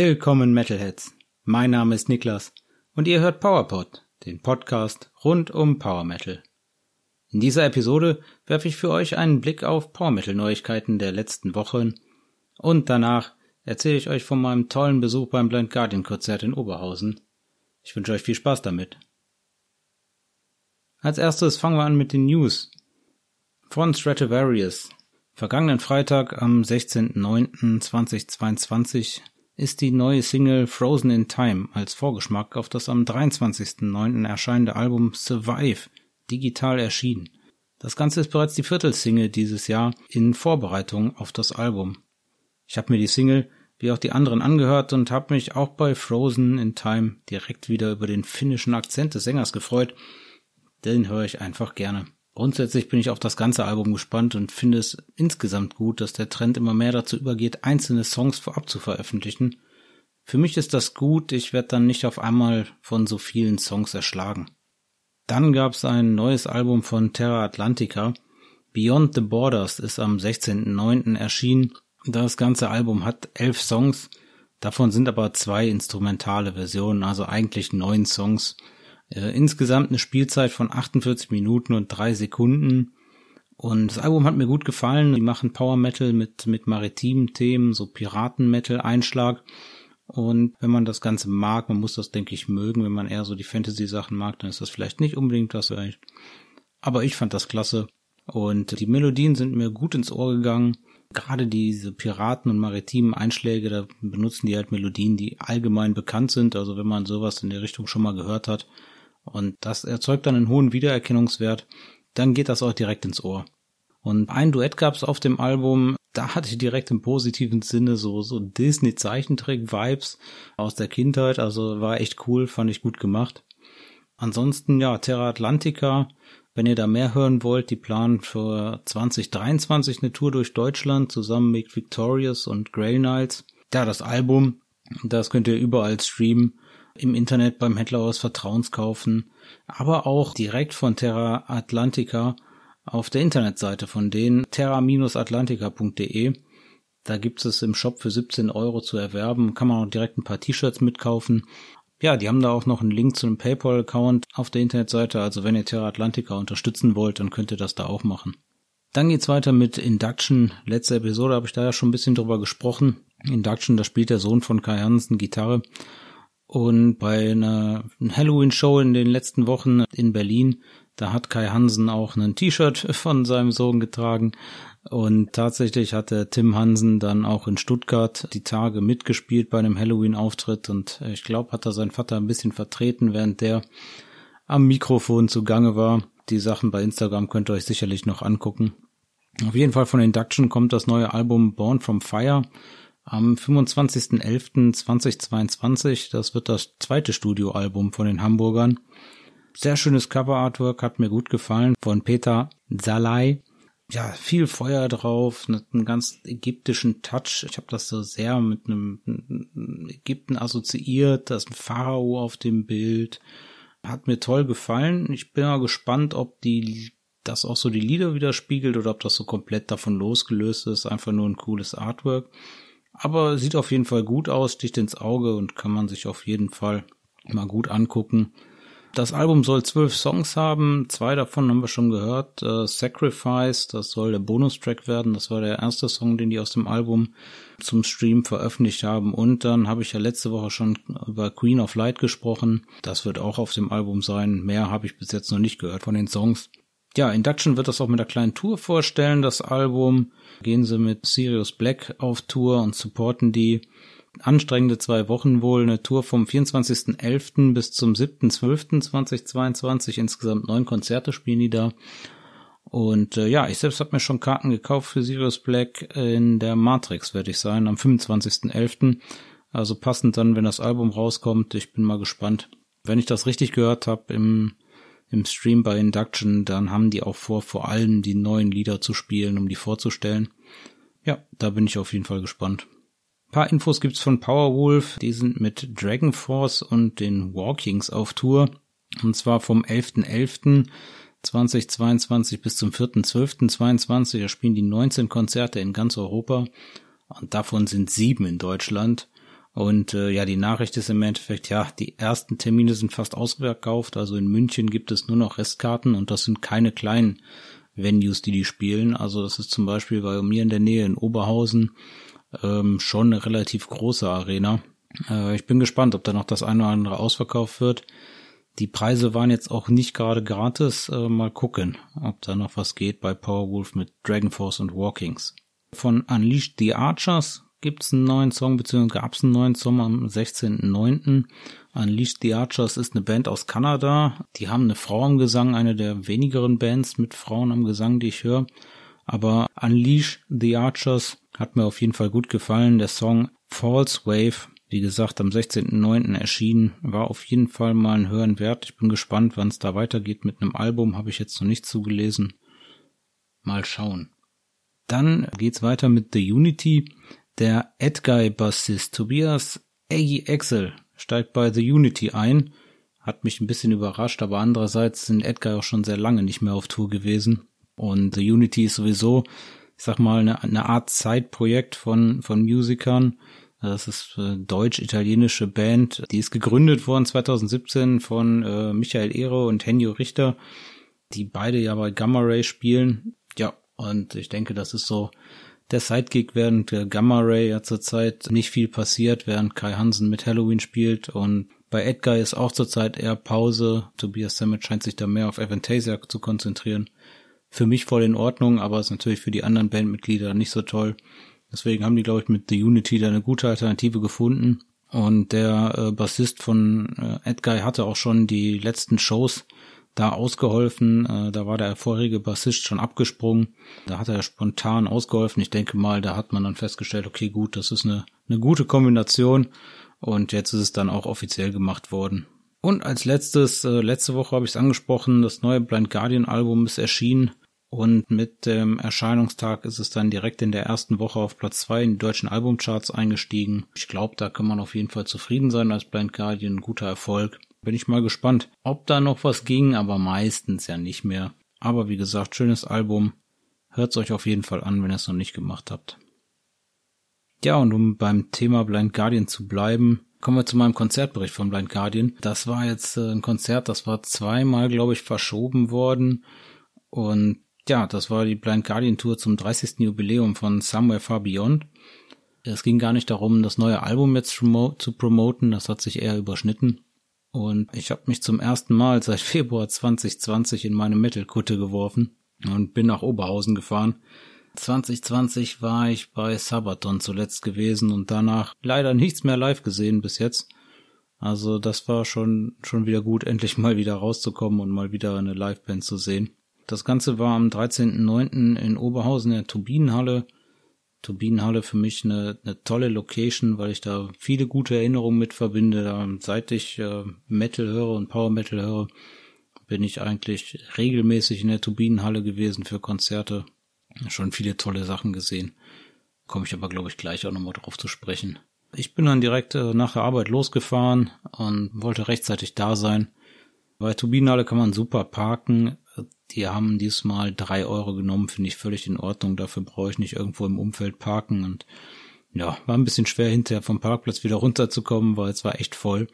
Willkommen Metalheads. Mein Name ist Niklas und ihr hört PowerPod, den Podcast rund um Power Metal. In dieser Episode werfe ich für euch einen Blick auf Power Metal Neuigkeiten der letzten Wochen und danach erzähle ich euch von meinem tollen Besuch beim Blind Guardian Konzert in Oberhausen. Ich wünsche euch viel Spaß damit. Als erstes fangen wir an mit den News. Von Stratovarius. Vergangenen Freitag am 16.09.2022 ist die neue Single Frozen in Time als Vorgeschmack auf das am 23.09. erscheinende Album Survive digital erschienen. Das Ganze ist bereits die Viertelsingle dieses Jahr in Vorbereitung auf das Album. Ich habe mir die Single wie auch die anderen angehört und habe mich auch bei Frozen in Time direkt wieder über den finnischen Akzent des Sängers gefreut. Den höre ich einfach gerne. Grundsätzlich bin ich auf das ganze Album gespannt und finde es insgesamt gut, dass der Trend immer mehr dazu übergeht, einzelne Songs vorab zu veröffentlichen. Für mich ist das gut, ich werde dann nicht auf einmal von so vielen Songs erschlagen. Dann gab es ein neues Album von Terra Atlantica. Beyond the Borders ist am 16.09. erschienen. Das ganze Album hat elf Songs, davon sind aber zwei instrumentale Versionen, also eigentlich neun Songs. Äh, insgesamt eine Spielzeit von 48 Minuten und drei Sekunden. Und das Album hat mir gut gefallen. Die machen Power Metal mit, mit maritimen Themen, so Piraten-Metal-Einschlag. Und wenn man das Ganze mag, man muss das, denke ich, mögen. Wenn man eher so die Fantasy-Sachen mag, dann ist das vielleicht nicht unbedingt das vielleicht. Aber ich fand das klasse. Und die Melodien sind mir gut ins Ohr gegangen. Gerade diese Piraten und maritimen Einschläge, da benutzen die halt Melodien, die allgemein bekannt sind. Also wenn man sowas in der Richtung schon mal gehört hat, und das erzeugt dann einen hohen Wiedererkennungswert. Dann geht das auch direkt ins Ohr. Und ein Duett gab es auf dem Album, da hatte ich direkt im positiven Sinne so, so Disney-Zeichentrick-Vibes aus der Kindheit. Also war echt cool, fand ich gut gemacht. Ansonsten, ja, Terra Atlantica, wenn ihr da mehr hören wollt, die planen für 2023 eine Tour durch Deutschland zusammen mit Victorious und Grey Knights. Ja, das Album, das könnt ihr überall streamen im Internet beim Händler eures Vertrauens kaufen, aber auch direkt von Terra Atlantica auf der Internetseite von denen terra-atlantica.de. Da gibt es im Shop für 17 Euro zu erwerben, kann man auch direkt ein paar T-Shirts mitkaufen. Ja, die haben da auch noch einen Link zu einem PayPal-Account auf der Internetseite, also wenn ihr Terra Atlantica unterstützen wollt, dann könnt ihr das da auch machen. Dann geht's weiter mit Induction. Letzte Episode habe ich da ja schon ein bisschen drüber gesprochen. Induction, da spielt der Sohn von Kai Hansen Gitarre und bei einer Halloween-Show in den letzten Wochen in Berlin, da hat Kai Hansen auch ein T-Shirt von seinem Sohn getragen. Und tatsächlich hat der Tim Hansen dann auch in Stuttgart die Tage mitgespielt bei einem Halloween-Auftritt. Und ich glaube, hat er seinen Vater ein bisschen vertreten, während der am Mikrofon zugange war. Die Sachen bei Instagram könnt ihr euch sicherlich noch angucken. Auf jeden Fall von Induction kommt das neue Album Born from Fire am 25.11.2022. Das wird das zweite Studioalbum von den Hamburgern. Sehr schönes Cover-Artwork, hat mir gut gefallen, von Peter Salai. Ja, viel Feuer drauf, einen ganz ägyptischen Touch. Ich habe das so sehr mit einem Ägypten assoziiert, das ist ein Pharao auf dem Bild. Hat mir toll gefallen. Ich bin mal gespannt, ob die das auch so die Lieder widerspiegelt oder ob das so komplett davon losgelöst ist. Einfach nur ein cooles Artwork. Aber sieht auf jeden Fall gut aus, sticht ins Auge und kann man sich auf jeden Fall mal gut angucken. Das Album soll zwölf Songs haben, zwei davon haben wir schon gehört. Äh, Sacrifice, das soll der Bonustrack werden, das war der erste Song, den die aus dem Album zum Stream veröffentlicht haben. Und dann habe ich ja letzte Woche schon über Queen of Light gesprochen, das wird auch auf dem Album sein. Mehr habe ich bis jetzt noch nicht gehört von den Songs. Ja, Induction wird das auch mit einer kleinen Tour vorstellen, das Album. Gehen sie mit Sirius Black auf Tour und supporten die anstrengende zwei Wochen wohl. Eine Tour vom 24.11. bis zum 7.12.2022. Insgesamt neun Konzerte spielen die da. Und äh, ja, ich selbst habe mir schon Karten gekauft für Sirius Black in der Matrix, werde ich sein, am 25.11. Also passend dann, wenn das Album rauskommt. Ich bin mal gespannt. Wenn ich das richtig gehört habe, im im Stream bei Induction, dann haben die auch vor, vor allem die neuen Lieder zu spielen, um die vorzustellen. Ja, da bin ich auf jeden Fall gespannt. Ein paar Infos gibt's von Powerwolf, die sind mit Dragon Force und den Walkings auf Tour. Und zwar vom 11.11.2022 bis zum 4.12.22. Da spielen die 19 Konzerte in ganz Europa. Und davon sind sieben in Deutschland. Und äh, ja, die Nachricht ist im Endeffekt, ja, die ersten Termine sind fast ausverkauft. Also in München gibt es nur noch Restkarten und das sind keine kleinen Venues, die die spielen. Also das ist zum Beispiel bei mir in der Nähe in Oberhausen ähm, schon eine relativ große Arena. Äh, ich bin gespannt, ob da noch das eine oder andere ausverkauft wird. Die Preise waren jetzt auch nicht gerade gratis. Äh, mal gucken, ob da noch was geht bei Powerwolf mit Dragon Force und Walkings. Von Unleashed the Archers gibt's einen neuen Song, beziehungsweise gab's einen neuen Song am 16.09. Unleashed the Archers ist eine Band aus Kanada. Die haben eine Frau am Gesang, eine der wenigeren Bands mit Frauen am Gesang, die ich höre. Aber Unleash the Archers hat mir auf jeden Fall gut gefallen. Der Song False Wave wie gesagt, am 16.09. erschienen, war auf jeden Fall mal ein Hören wert. Ich bin gespannt, wann es da weitergeht mit einem Album, habe ich jetzt noch nicht zugelesen. Mal schauen. Dann geht's weiter mit The Unity. Der Edguy-Bassist Tobias Eggy Excel steigt bei The Unity ein. Hat mich ein bisschen überrascht, aber andererseits sind Edguy auch schon sehr lange nicht mehr auf Tour gewesen. Und The Unity ist sowieso, ich sag mal, eine, eine Art Zeitprojekt von, von Musikern das ist eine deutsch-italienische Band. Die ist gegründet worden 2017 von äh, Michael Ehre und Henjo Richter, die beide ja bei Gamma Ray spielen. Ja, und ich denke, das ist so der Sidekick, während äh, Gamma Ray ja zurzeit nicht viel passiert, während Kai Hansen mit Halloween spielt und bei Edgar ist auch zurzeit eher Pause. Tobias Sammet scheint sich da mehr auf Avantasia zu konzentrieren. Für mich voll in Ordnung, aber ist natürlich für die anderen Bandmitglieder nicht so toll. Deswegen haben die, glaube ich, mit The Unity da eine gute Alternative gefunden. Und der äh, Bassist von äh, Edguy hatte auch schon die letzten Shows da ausgeholfen. Äh, da war der vorherige Bassist schon abgesprungen. Da hat er spontan ausgeholfen. Ich denke mal, da hat man dann festgestellt, okay, gut, das ist eine, eine gute Kombination. Und jetzt ist es dann auch offiziell gemacht worden. Und als letztes, äh, letzte Woche habe ich es angesprochen, das neue Blind Guardian Album ist erschienen. Und mit dem Erscheinungstag ist es dann direkt in der ersten Woche auf Platz zwei in die deutschen Albumcharts eingestiegen. Ich glaube, da kann man auf jeden Fall zufrieden sein als Blind Guardian. Guter Erfolg. Bin ich mal gespannt, ob da noch was ging, aber meistens ja nicht mehr. Aber wie gesagt, schönes Album. Hört's euch auf jeden Fall an, wenn ihr es noch nicht gemacht habt. Ja, und um beim Thema Blind Guardian zu bleiben, kommen wir zu meinem Konzertbericht von Blind Guardian. Das war jetzt äh, ein Konzert, das war zweimal, glaube ich, verschoben worden. Und ja, das war die Blind Guardian Tour zum 30. Jubiläum von Somewhere Far Beyond. Es ging gar nicht darum, das neue Album jetzt zu promoten, das hat sich eher überschnitten. Und ich habe mich zum ersten Mal seit Februar 2020 in meine Metal-Kutte geworfen und bin nach Oberhausen gefahren. 2020 war ich bei Sabaton zuletzt gewesen und danach leider nichts mehr live gesehen bis jetzt. Also das war schon, schon wieder gut, endlich mal wieder rauszukommen und mal wieder eine Liveband zu sehen. Das Ganze war am 13.09. in Oberhausen in der Turbinenhalle. Turbinenhalle für mich eine, eine tolle Location, weil ich da viele gute Erinnerungen mit verbinde. Seit ich äh, Metal höre und Power Metal höre, bin ich eigentlich regelmäßig in der Turbinenhalle gewesen für Konzerte. Schon viele tolle Sachen gesehen. Komme ich aber, glaube ich, gleich auch nochmal drauf zu sprechen. Ich bin dann direkt äh, nach der Arbeit losgefahren und wollte rechtzeitig da sein. Bei Turbinenhalle kann man super parken. Die haben diesmal drei Euro genommen, finde ich völlig in Ordnung. Dafür brauche ich nicht irgendwo im Umfeld parken und ja, war ein bisschen schwer hinterher vom Parkplatz wieder runterzukommen, weil es war echt voll.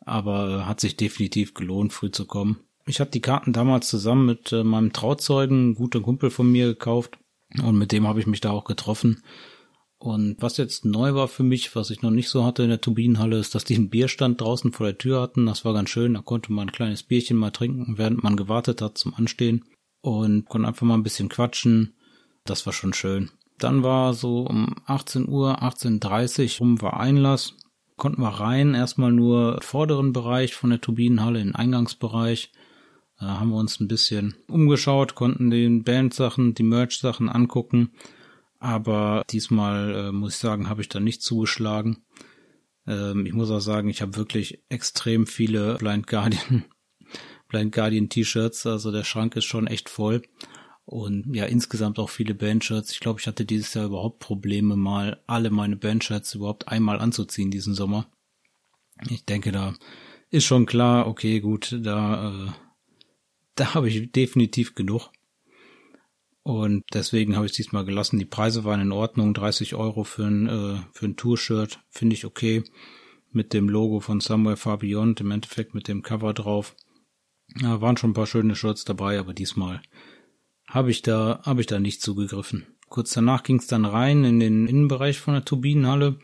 Aber hat sich definitiv gelohnt, früh zu kommen. Ich habe die Karten damals zusammen mit äh, meinem Trauzeugen, guter Kumpel von mir, gekauft. Und mit dem habe ich mich da auch getroffen. Und was jetzt neu war für mich, was ich noch nicht so hatte in der Turbinenhalle, ist, dass die einen Bierstand draußen vor der Tür hatten. Das war ganz schön. Da konnte man ein kleines Bierchen mal trinken, während man gewartet hat zum Anstehen. Und konnte einfach mal ein bisschen quatschen. Das war schon schön. Dann war so um 18 Uhr, 18.30 Uhr rum war Einlass. Konnten wir rein, erstmal nur vorderen Bereich von der Turbinenhalle, den Eingangsbereich. Da haben wir uns ein bisschen umgeschaut, konnten den Bandsachen, die Merch-Sachen angucken aber diesmal äh, muss ich sagen, habe ich da nicht zugeschlagen. Ähm, ich muss auch sagen, ich habe wirklich extrem viele Blind Guardian, Blind Guardian T-Shirts. Also der Schrank ist schon echt voll. Und ja, insgesamt auch viele Bandshirts. Ich glaube, ich hatte dieses Jahr überhaupt Probleme, mal alle meine Bandshirts überhaupt einmal anzuziehen diesen Sommer. Ich denke, da ist schon klar, okay, gut, da, äh, da habe ich definitiv genug. Und deswegen habe ich diesmal gelassen. Die Preise waren in Ordnung. 30 Euro für ein, äh, für ein Tour-Shirt finde ich okay. Mit dem Logo von Somewhere Far Beyond, im Endeffekt mit dem Cover drauf. Ja, waren schon ein paar schöne Shirts dabei, aber diesmal habe ich da, habe ich da nicht zugegriffen. Kurz danach ging es dann rein in den Innenbereich von der Turbinenhalle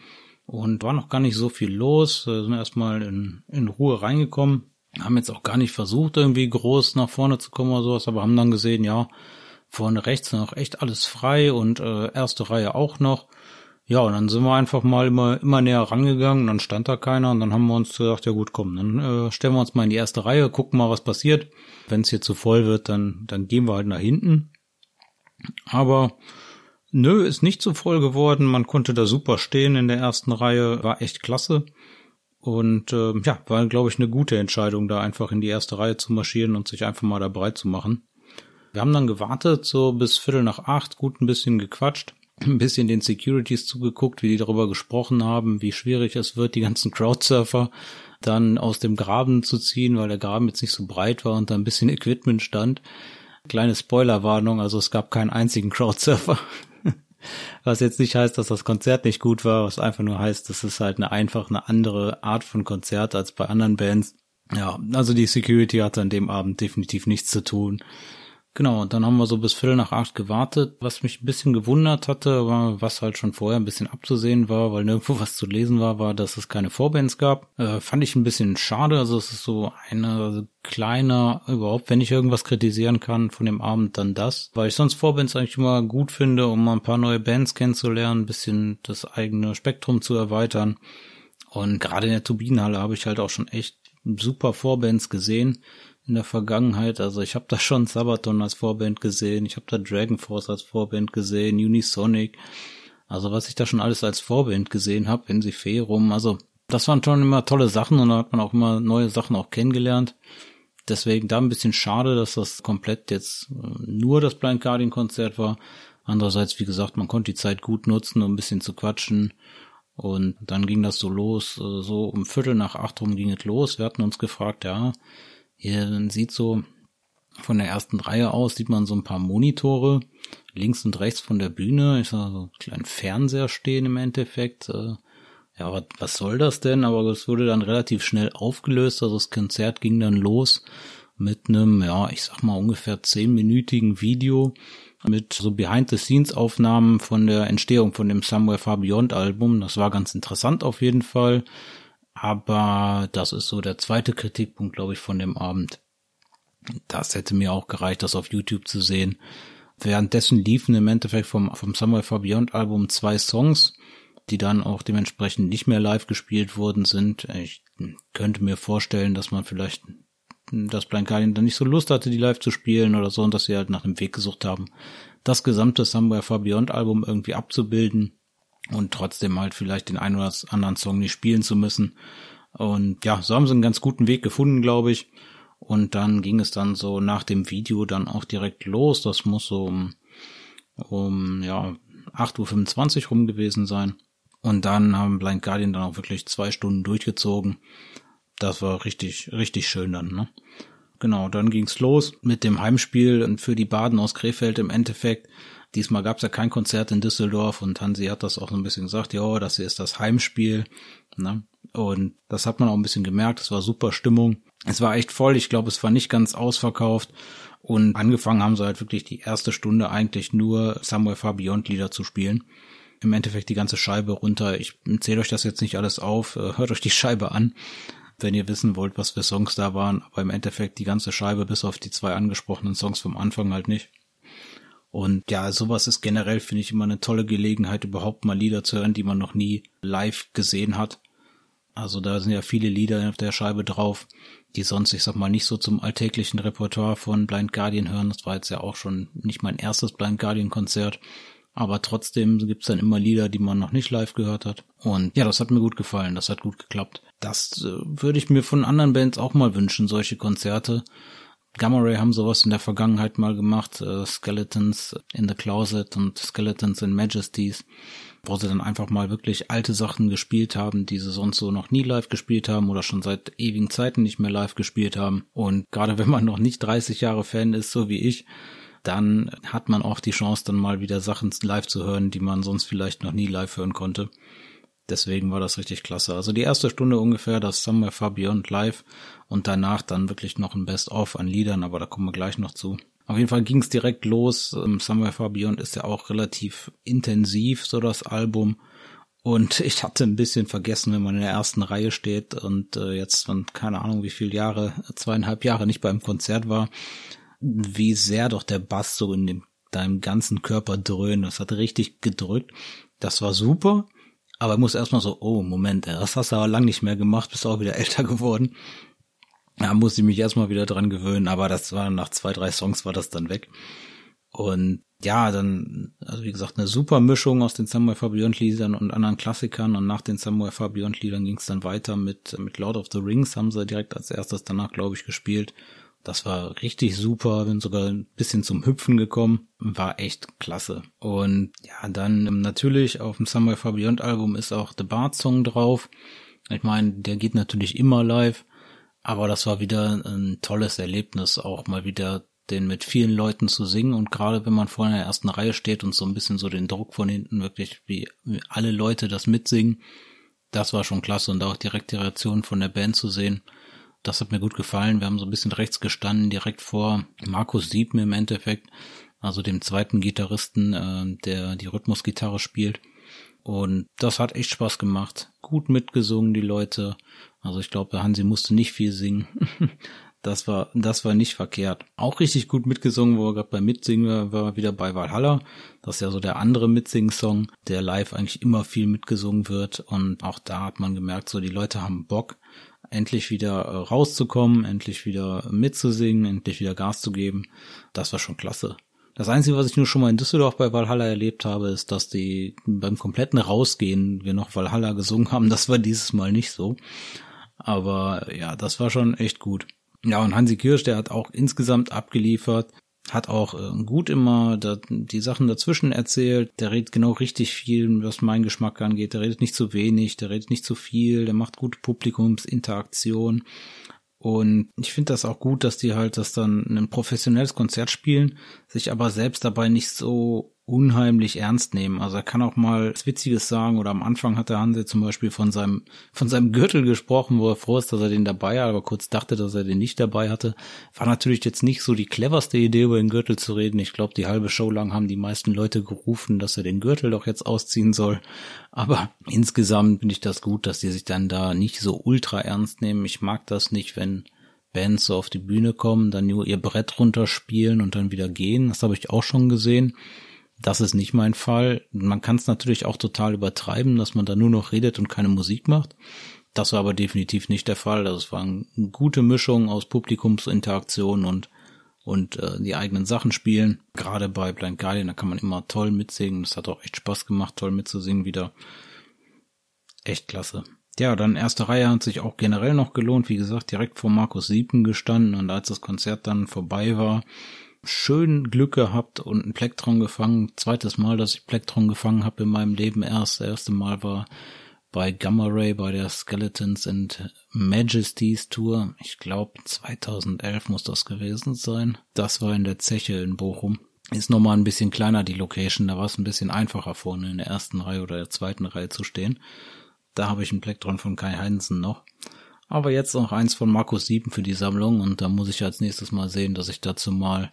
und war noch gar nicht so viel los. Wir sind erstmal in, in Ruhe reingekommen. Haben jetzt auch gar nicht versucht, irgendwie groß nach vorne zu kommen oder sowas, aber haben dann gesehen, ja, vorne rechts noch echt alles frei und äh, erste Reihe auch noch. Ja, und dann sind wir einfach mal immer, immer näher rangegangen und dann stand da keiner und dann haben wir uns gesagt, ja gut, komm, dann äh, stellen wir uns mal in die erste Reihe, gucken mal, was passiert. Wenn es hier zu voll wird, dann, dann gehen wir halt nach hinten. Aber nö, ist nicht zu voll geworden. Man konnte da super stehen in der ersten Reihe, war echt klasse. Und äh, ja, war, glaube ich, eine gute Entscheidung, da einfach in die erste Reihe zu marschieren und sich einfach mal da breit zu machen. Wir haben dann gewartet, so bis Viertel nach acht, gut ein bisschen gequatscht ein bisschen den Securities zugeguckt, wie die darüber gesprochen haben, wie schwierig es wird, die ganzen Crowdsurfer dann aus dem Graben zu ziehen, weil der Graben jetzt nicht so breit war und da ein bisschen Equipment stand. Kleine Spoilerwarnung, also es gab keinen einzigen Crowdsurfer. Was jetzt nicht heißt, dass das Konzert nicht gut war, was einfach nur heißt, das ist halt eine einfach eine andere Art von Konzert als bei anderen Bands. Ja, also die Security hatte an dem Abend definitiv nichts zu tun. Genau, und dann haben wir so bis Viertel nach acht gewartet. Was mich ein bisschen gewundert hatte, war, was halt schon vorher ein bisschen abzusehen war, weil nirgendwo was zu lesen war, war, dass es keine Vorbands gab. Äh, fand ich ein bisschen schade. Also es ist so eine kleiner, überhaupt, wenn ich irgendwas kritisieren kann von dem Abend, dann das. Weil ich sonst Vorbands eigentlich immer gut finde, um mal ein paar neue Bands kennenzulernen, ein bisschen das eigene Spektrum zu erweitern. Und gerade in der Turbinenhalle habe ich halt auch schon echt super Vorbands gesehen in der Vergangenheit. Also ich habe da schon Sabaton als Vorband gesehen, ich habe da Dragon Force als Vorband gesehen, Unisonic. Also was ich da schon alles als Vorband gesehen habe, in Seferum. Also das waren schon immer tolle Sachen und da hat man auch immer neue Sachen auch kennengelernt. Deswegen da ein bisschen schade, dass das komplett jetzt äh, nur das Blind Guardian Konzert war. Andererseits, wie gesagt, man konnte die Zeit gut nutzen, um ein bisschen zu quatschen. Und dann ging das so los, äh, so um Viertel nach acht rum ging es los. Wir hatten uns gefragt, ja, Ihr sieht so von der ersten Reihe aus, sieht man so ein paar Monitore links und rechts von der Bühne. Ich sag so einen kleinen Fernseher stehen im Endeffekt. Äh, ja, was, was soll das denn? Aber es wurde dann relativ schnell aufgelöst. Also das Konzert ging dann los mit einem, ja, ich sag mal ungefähr zehnminütigen Video mit so Behind-the-Scenes-Aufnahmen von der Entstehung von dem Somewhere Far Beyond Album. Das war ganz interessant auf jeden Fall. Aber das ist so der zweite Kritikpunkt, glaube ich, von dem Abend. Das hätte mir auch gereicht, das auf YouTube zu sehen. Währenddessen liefen im Endeffekt vom, vom Far Beyond Album zwei Songs, die dann auch dementsprechend nicht mehr live gespielt worden sind. Ich könnte mir vorstellen, dass man vielleicht das Blind Guardian dann nicht so Lust hatte, die live zu spielen oder so, und dass sie halt nach einem Weg gesucht haben, das gesamte Somewhere Far Beyond Album irgendwie abzubilden und trotzdem halt vielleicht den einen oder anderen Song nicht spielen zu müssen. Und ja, so haben sie einen ganz guten Weg gefunden, glaube ich. Und dann ging es dann so nach dem Video dann auch direkt los. Das muss so um, um ja, 8.25 Uhr rum gewesen sein. Und dann haben Blind Guardian dann auch wirklich zwei Stunden durchgezogen. Das war richtig, richtig schön dann, ne? Genau, dann ging's los mit dem Heimspiel für die Baden aus Krefeld im Endeffekt. Diesmal gab es ja kein Konzert in Düsseldorf und Hansi hat das auch so ein bisschen gesagt, ja, das hier ist das Heimspiel. Ne? Und das hat man auch ein bisschen gemerkt, es war super Stimmung. Es war echt voll, ich glaube, es war nicht ganz ausverkauft. Und angefangen haben sie halt wirklich die erste Stunde eigentlich nur Somewhere Far Lieder zu spielen. Im Endeffekt die ganze Scheibe runter. Ich zähle euch das jetzt nicht alles auf, äh, hört euch die Scheibe an, wenn ihr wissen wollt, was für Songs da waren. Aber im Endeffekt die ganze Scheibe bis auf die zwei angesprochenen Songs vom Anfang halt nicht. Und ja, sowas ist generell, finde ich, immer eine tolle Gelegenheit, überhaupt mal Lieder zu hören, die man noch nie live gesehen hat. Also da sind ja viele Lieder auf der Scheibe drauf, die sonst, ich sag mal, nicht so zum alltäglichen Repertoire von Blind Guardian hören. Das war jetzt ja auch schon nicht mein erstes Blind Guardian Konzert. Aber trotzdem gibt's dann immer Lieder, die man noch nicht live gehört hat. Und ja, das hat mir gut gefallen, das hat gut geklappt. Das äh, würde ich mir von anderen Bands auch mal wünschen, solche Konzerte. Gamma Ray haben sowas in der Vergangenheit mal gemacht, äh, Skeletons in the Closet und Skeletons in Majesties, wo sie dann einfach mal wirklich alte Sachen gespielt haben, die sie sonst so noch nie live gespielt haben oder schon seit ewigen Zeiten nicht mehr live gespielt haben. Und gerade wenn man noch nicht 30 Jahre Fan ist, so wie ich, dann hat man auch die Chance, dann mal wieder Sachen live zu hören, die man sonst vielleicht noch nie live hören konnte. Deswegen war das richtig klasse. Also die erste Stunde ungefähr das Somewhere Far Beyond live und danach dann wirklich noch ein Best-of an Liedern, aber da kommen wir gleich noch zu. Auf jeden Fall ging es direkt los. Ähm, Somewhere Far Beyond ist ja auch relativ intensiv, so das Album. Und ich hatte ein bisschen vergessen, wenn man in der ersten Reihe steht und äh, jetzt von keine Ahnung wie viele Jahre, zweieinhalb Jahre nicht beim Konzert war, wie sehr doch der Bass so in dem, deinem ganzen Körper dröhnt. Das hat richtig gedrückt. Das war super. Aber ich muss erstmal so, oh, Moment, das hast du aber lang nicht mehr gemacht, bist auch wieder älter geworden. Da musste ich mich erstmal wieder dran gewöhnen, aber das war nach zwei, drei Songs war das dann weg. Und ja, dann, also wie gesagt, eine super Mischung aus den Samuel Beyond Liedern und anderen Klassikern und nach den Samuel Beyond Liedern ging es dann weiter mit, mit Lord of the Rings, haben sie direkt als erstes danach, glaube ich, gespielt. Das war richtig super, bin sogar ein bisschen zum Hüpfen gekommen. War echt klasse. Und ja, dann natürlich auf dem Somewhere Far Album ist auch The Bard Song drauf. Ich meine, der geht natürlich immer live. Aber das war wieder ein tolles Erlebnis, auch mal wieder den mit vielen Leuten zu singen und gerade wenn man vor in der ersten Reihe steht und so ein bisschen so den Druck von hinten wirklich wie alle Leute das mitsingen, das war schon klasse und auch direkt die Reaktion von der Band zu sehen, das hat mir gut gefallen. Wir haben so ein bisschen rechts gestanden, direkt vor Markus Sieben im Endeffekt, also dem zweiten Gitarristen, äh, der die Rhythmusgitarre spielt. Und das hat echt Spaß gemacht. Gut mitgesungen, die Leute. Also ich glaube, Hansi musste nicht viel singen. das war, das war nicht verkehrt. Auch richtig gut mitgesungen, wo er gerade beim Mitsingen war, war wieder bei Valhalla. Das ist ja so der andere Mitsingen-Song, der live eigentlich immer viel mitgesungen wird. Und auch da hat man gemerkt, so die Leute haben Bock endlich wieder äh, rauszukommen, endlich wieder mitzusingen, endlich wieder Gas zu geben. Das war schon klasse. Das Einzige, was ich nur schon mal in Düsseldorf bei Valhalla erlebt habe, ist, dass die beim kompletten Rausgehen wir noch Valhalla gesungen haben. Das war dieses Mal nicht so. Aber ja, das war schon echt gut. Ja, und Hansi Kirsch, der hat auch insgesamt abgeliefert hat auch äh, gut immer die Sachen dazwischen erzählt. Der redet genau richtig viel, was mein Geschmack angeht. Der redet nicht zu wenig, der redet nicht zu viel, der macht gute Publikumsinteraktion. Und ich finde das auch gut, dass die halt das dann ein professionelles Konzert spielen, sich aber selbst dabei nicht so unheimlich ernst nehmen. Also er kann auch mal was Witziges sagen oder am Anfang hat der Hanse zum Beispiel von seinem, von seinem Gürtel gesprochen, wo er froh ist, dass er den dabei hat, aber kurz dachte, dass er den nicht dabei hatte. War natürlich jetzt nicht so die cleverste Idee, über den Gürtel zu reden. Ich glaube, die halbe Show lang haben die meisten Leute gerufen, dass er den Gürtel doch jetzt ausziehen soll. Aber insgesamt finde ich das gut, dass die sich dann da nicht so ultra ernst nehmen. Ich mag das nicht, wenn Bands so auf die Bühne kommen, dann nur ihr Brett runterspielen und dann wieder gehen. Das habe ich auch schon gesehen. Das ist nicht mein Fall. Man kann es natürlich auch total übertreiben, dass man da nur noch redet und keine Musik macht. Das war aber definitiv nicht der Fall. Also es war eine gute Mischung aus Publikumsinteraktion und und äh, die eigenen Sachen spielen. Gerade bei Blind Guardian, da kann man immer toll mitsingen. Das hat auch echt Spaß gemacht, toll mitzusingen wieder. Echt klasse. Ja, dann erste Reihe hat sich auch generell noch gelohnt. Wie gesagt, direkt vor Markus Sieben gestanden und als das Konzert dann vorbei war, schön Glück gehabt und ein Plektron gefangen. Zweites Mal, dass ich Plektron gefangen habe in meinem Leben erst. Das erste Mal war bei Gamma Ray bei der Skeletons and Majesties Tour. Ich glaube 2011 muss das gewesen sein. Das war in der Zeche in Bochum. Ist nochmal ein bisschen kleiner die Location, da war es ein bisschen einfacher vorne in der ersten Reihe oder der zweiten Reihe zu stehen. Da habe ich ein Plektron von Kai Heinzen noch. Aber jetzt noch eins von Markus Sieben für die Sammlung und da muss ich als nächstes mal sehen, dass ich dazu mal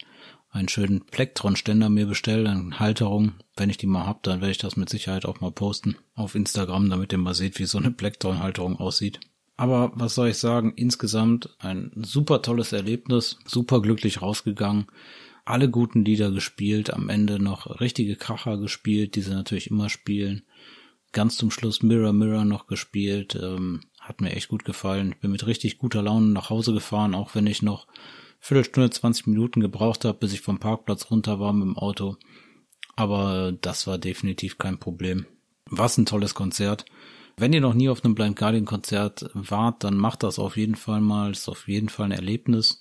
einen schönen Plektron-Ständer mir bestelle, eine Halterung. Wenn ich die mal hab, dann werde ich das mit Sicherheit auch mal posten auf Instagram, damit ihr mal seht, wie so eine Plektron-Halterung aussieht. Aber was soll ich sagen? Insgesamt ein super tolles Erlebnis, super glücklich rausgegangen. Alle guten Lieder gespielt, am Ende noch richtige Kracher gespielt, die sie natürlich immer spielen. Ganz zum Schluss Mirror Mirror noch gespielt. Ähm, hat mir echt gut gefallen. Bin mit richtig guter Laune nach Hause gefahren, auch wenn ich noch Viertelstunde, 20 Minuten gebraucht habe, bis ich vom Parkplatz runter war mit dem Auto. Aber das war definitiv kein Problem. Was ein tolles Konzert. Wenn ihr noch nie auf einem Blind Guardian Konzert wart, dann macht das auf jeden Fall mal. Ist auf jeden Fall ein Erlebnis.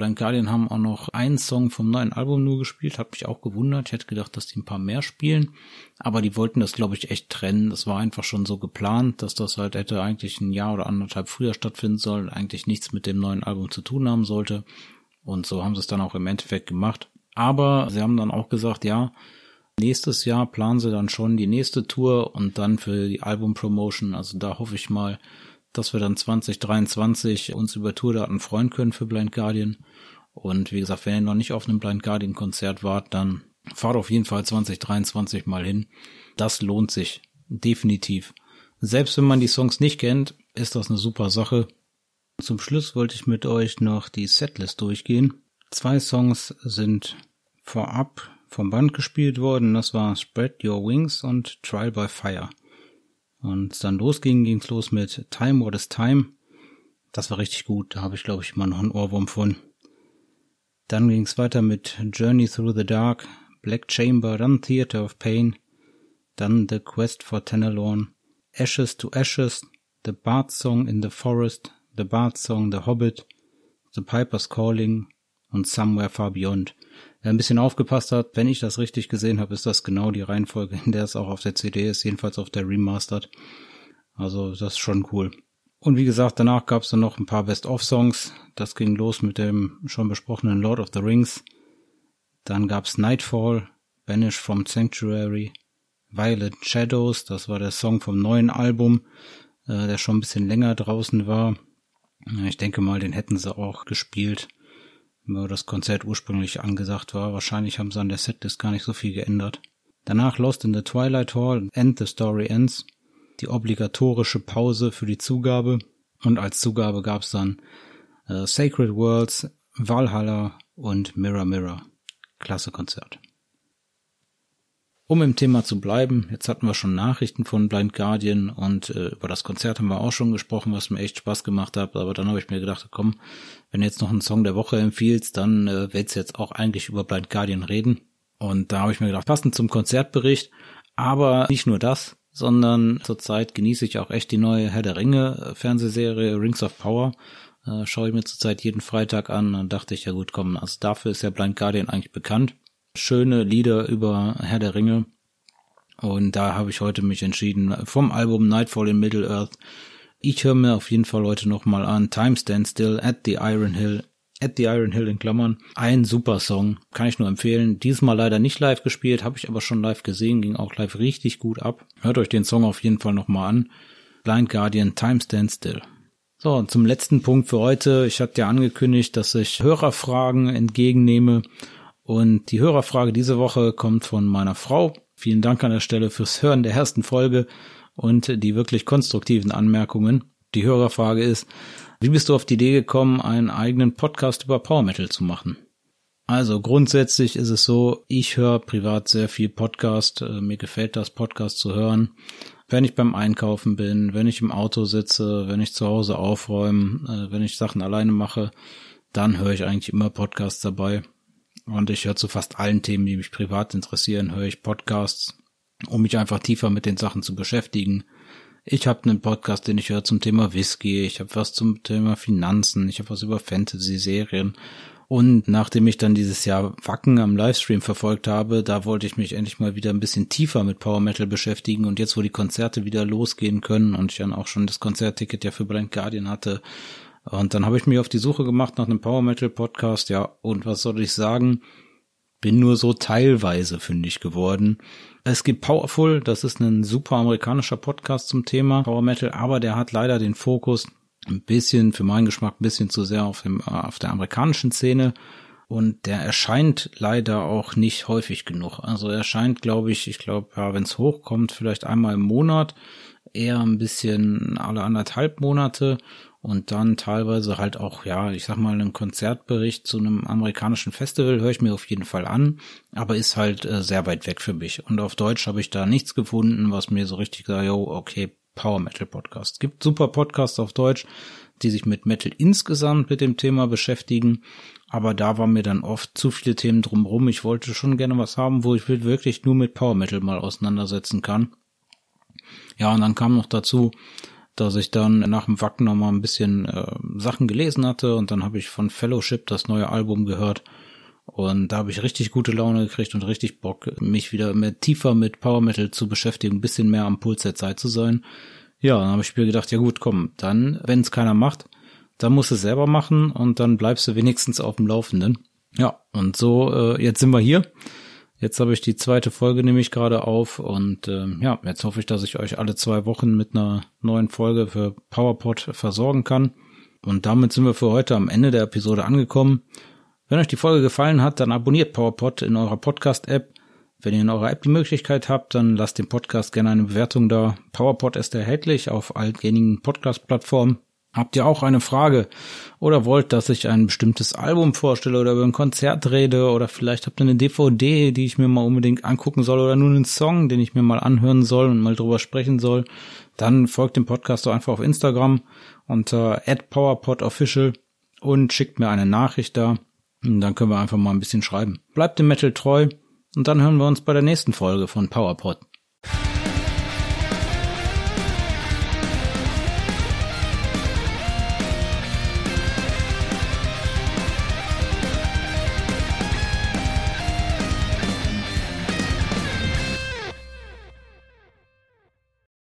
Blind Guardian haben auch noch einen Song vom neuen Album nur gespielt, hat mich auch gewundert. Ich hätte gedacht, dass die ein paar mehr spielen, aber die wollten das, glaube ich, echt trennen. Das war einfach schon so geplant, dass das halt hätte eigentlich ein Jahr oder anderthalb früher stattfinden sollen, eigentlich nichts mit dem neuen Album zu tun haben sollte. Und so haben sie es dann auch im Endeffekt gemacht. Aber sie haben dann auch gesagt, ja, nächstes Jahr planen sie dann schon die nächste Tour und dann für die Album-Promotion. Also da hoffe ich mal, dass wir dann 2023 uns über Tourdaten freuen können für Blind Guardian. Und wie gesagt, wenn ihr noch nicht auf einem Blind Guardian Konzert wart, dann fahrt auf jeden Fall 2023 mal hin. Das lohnt sich. Definitiv. Selbst wenn man die Songs nicht kennt, ist das eine super Sache. Zum Schluss wollte ich mit euch noch die Setlist durchgehen. Zwei Songs sind vorab vom Band gespielt worden. Das war Spread Your Wings und Trial by Fire. Und dann losging, ging's los mit Time What is Time. Das war richtig gut. Da habe ich, glaube ich, immer noch einen Ohrwurm von. Dann ging's weiter mit Journey Through the Dark, Black Chamber, dann Theater of Pain, dann The Quest for Tenelorn, Ashes to Ashes, The Bard Song in the Forest, The Bard Song, The Hobbit, The Piper's Calling und Somewhere Far Beyond. Wer ein bisschen aufgepasst hat, wenn ich das richtig gesehen habe, ist das genau die Reihenfolge, in der es auch auf der CD ist, jedenfalls auf der Remastered. Also das ist schon cool. Und wie gesagt, danach gab es dann noch ein paar Best-of-Songs. Das ging los mit dem schon besprochenen Lord of the Rings. Dann gab's Nightfall, Banish from Sanctuary, Violet Shadows, das war der Song vom neuen Album, äh, der schon ein bisschen länger draußen war. Ich denke mal, den hätten sie auch gespielt das Konzert ursprünglich angesagt war. Wahrscheinlich haben sie an der Setlist gar nicht so viel geändert. Danach Lost in the Twilight Hall and the Story Ends. Die obligatorische Pause für die Zugabe. Und als Zugabe gab's dann äh, Sacred Worlds, Valhalla und Mirror Mirror. Klasse Konzert. Um im Thema zu bleiben, jetzt hatten wir schon Nachrichten von Blind Guardian und äh, über das Konzert haben wir auch schon gesprochen, was mir echt Spaß gemacht hat. Aber dann habe ich mir gedacht, komm, wenn du jetzt noch einen Song der Woche empfiehlst, dann äh, willst du jetzt auch eigentlich über Blind Guardian reden. Und da habe ich mir gedacht, passend zum Konzertbericht, aber nicht nur das, sondern zurzeit genieße ich auch echt die neue Herr der Ringe äh, Fernsehserie Rings of Power. Äh, schaue ich mir zurzeit jeden Freitag an und dachte ich, ja gut, komm, also dafür ist ja Blind Guardian eigentlich bekannt schöne Lieder über Herr der Ringe. Und da habe ich heute mich entschieden, vom Album Nightfall in Middle Earth. Ich höre mir auf jeden Fall heute nochmal an Time Stand Still at the Iron Hill. At the Iron Hill in Klammern. Ein super Song. Kann ich nur empfehlen. Diesmal leider nicht live gespielt, habe ich aber schon live gesehen, ging auch live richtig gut ab. Hört euch den Song auf jeden Fall nochmal an. Blind Guardian Time Stand Still. So, und zum letzten Punkt für heute. Ich hatte ja angekündigt, dass ich Hörerfragen entgegennehme und die Hörerfrage diese Woche kommt von meiner Frau. Vielen Dank an der Stelle fürs Hören der ersten Folge und die wirklich konstruktiven Anmerkungen. Die Hörerfrage ist, wie bist du auf die Idee gekommen, einen eigenen Podcast über Power Metal zu machen? Also grundsätzlich ist es so, ich höre privat sehr viel Podcast. Äh, mir gefällt das, Podcast zu hören. Wenn ich beim Einkaufen bin, wenn ich im Auto sitze, wenn ich zu Hause aufräume, äh, wenn ich Sachen alleine mache, dann höre ich eigentlich immer Podcasts dabei. Und ich höre zu fast allen Themen, die mich privat interessieren, höre ich Podcasts, um mich einfach tiefer mit den Sachen zu beschäftigen. Ich habe einen Podcast, den ich höre zum Thema Whisky, ich habe was zum Thema Finanzen, ich habe was über Fantasy-Serien. Und nachdem ich dann dieses Jahr Wacken am Livestream verfolgt habe, da wollte ich mich endlich mal wieder ein bisschen tiefer mit Power Metal beschäftigen. Und jetzt, wo die Konzerte wieder losgehen können und ich dann auch schon das Konzertticket ja für Blind Guardian hatte, und dann habe ich mich auf die Suche gemacht nach einem Power Metal Podcast, ja, und was soll ich sagen? Bin nur so teilweise fündig geworden. Es gibt Powerful, das ist ein super amerikanischer Podcast zum Thema Power Metal, aber der hat leider den Fokus ein bisschen, für meinen Geschmack, ein bisschen zu sehr auf, dem, auf der amerikanischen Szene. Und der erscheint leider auch nicht häufig genug. Also er erscheint, glaube ich, ich glaube, ja, wenn es hochkommt, vielleicht einmal im Monat, eher ein bisschen alle anderthalb Monate und dann teilweise halt auch, ja, ich sag mal, einen Konzertbericht zu einem amerikanischen Festival höre ich mir auf jeden Fall an, aber ist halt äh, sehr weit weg für mich. Und auf Deutsch habe ich da nichts gefunden, was mir so richtig sagt, yo, okay, Power Metal Podcast. Gibt super Podcasts auf Deutsch, die sich mit Metal insgesamt mit dem Thema beschäftigen, aber da war mir dann oft zu viele Themen drumherum. Ich wollte schon gerne was haben, wo ich wirklich nur mit Power Metal mal auseinandersetzen kann. Ja, und dann kam noch dazu, dass ich dann nach dem Wacken noch mal ein bisschen äh, Sachen gelesen hatte und dann habe ich von Fellowship das neue Album gehört und da habe ich richtig gute Laune gekriegt und richtig Bock, mich wieder mehr tiefer mit Power Metal zu beschäftigen, ein bisschen mehr am Puls der Zeit zu sein. Ja, dann habe ich mir gedacht, ja gut, komm, dann, wenn es keiner macht, dann musst du es selber machen und dann bleibst du wenigstens auf dem Laufenden. Ja, und so, äh, jetzt sind wir hier. Jetzt habe ich die zweite Folge nämlich gerade auf und äh, ja, jetzt hoffe ich, dass ich euch alle zwei Wochen mit einer neuen Folge für PowerPod versorgen kann. Und damit sind wir für heute am Ende der Episode angekommen. Wenn euch die Folge gefallen hat, dann abonniert PowerPod in eurer Podcast-App. Wenn ihr in eurer App die Möglichkeit habt, dann lasst dem Podcast gerne eine Bewertung da. PowerPod ist erhältlich auf all gängigen Podcast-Plattformen. Habt ihr auch eine Frage oder wollt, dass ich ein bestimmtes Album vorstelle oder über ein Konzert rede oder vielleicht habt ihr eine DVD, die ich mir mal unbedingt angucken soll oder nur einen Song, den ich mir mal anhören soll und mal drüber sprechen soll, dann folgt dem Podcast doch einfach auf Instagram unter @powerpodofficial und schickt mir eine Nachricht da. Und dann können wir einfach mal ein bisschen schreiben. Bleibt dem Metal treu und dann hören wir uns bei der nächsten Folge von PowerPod.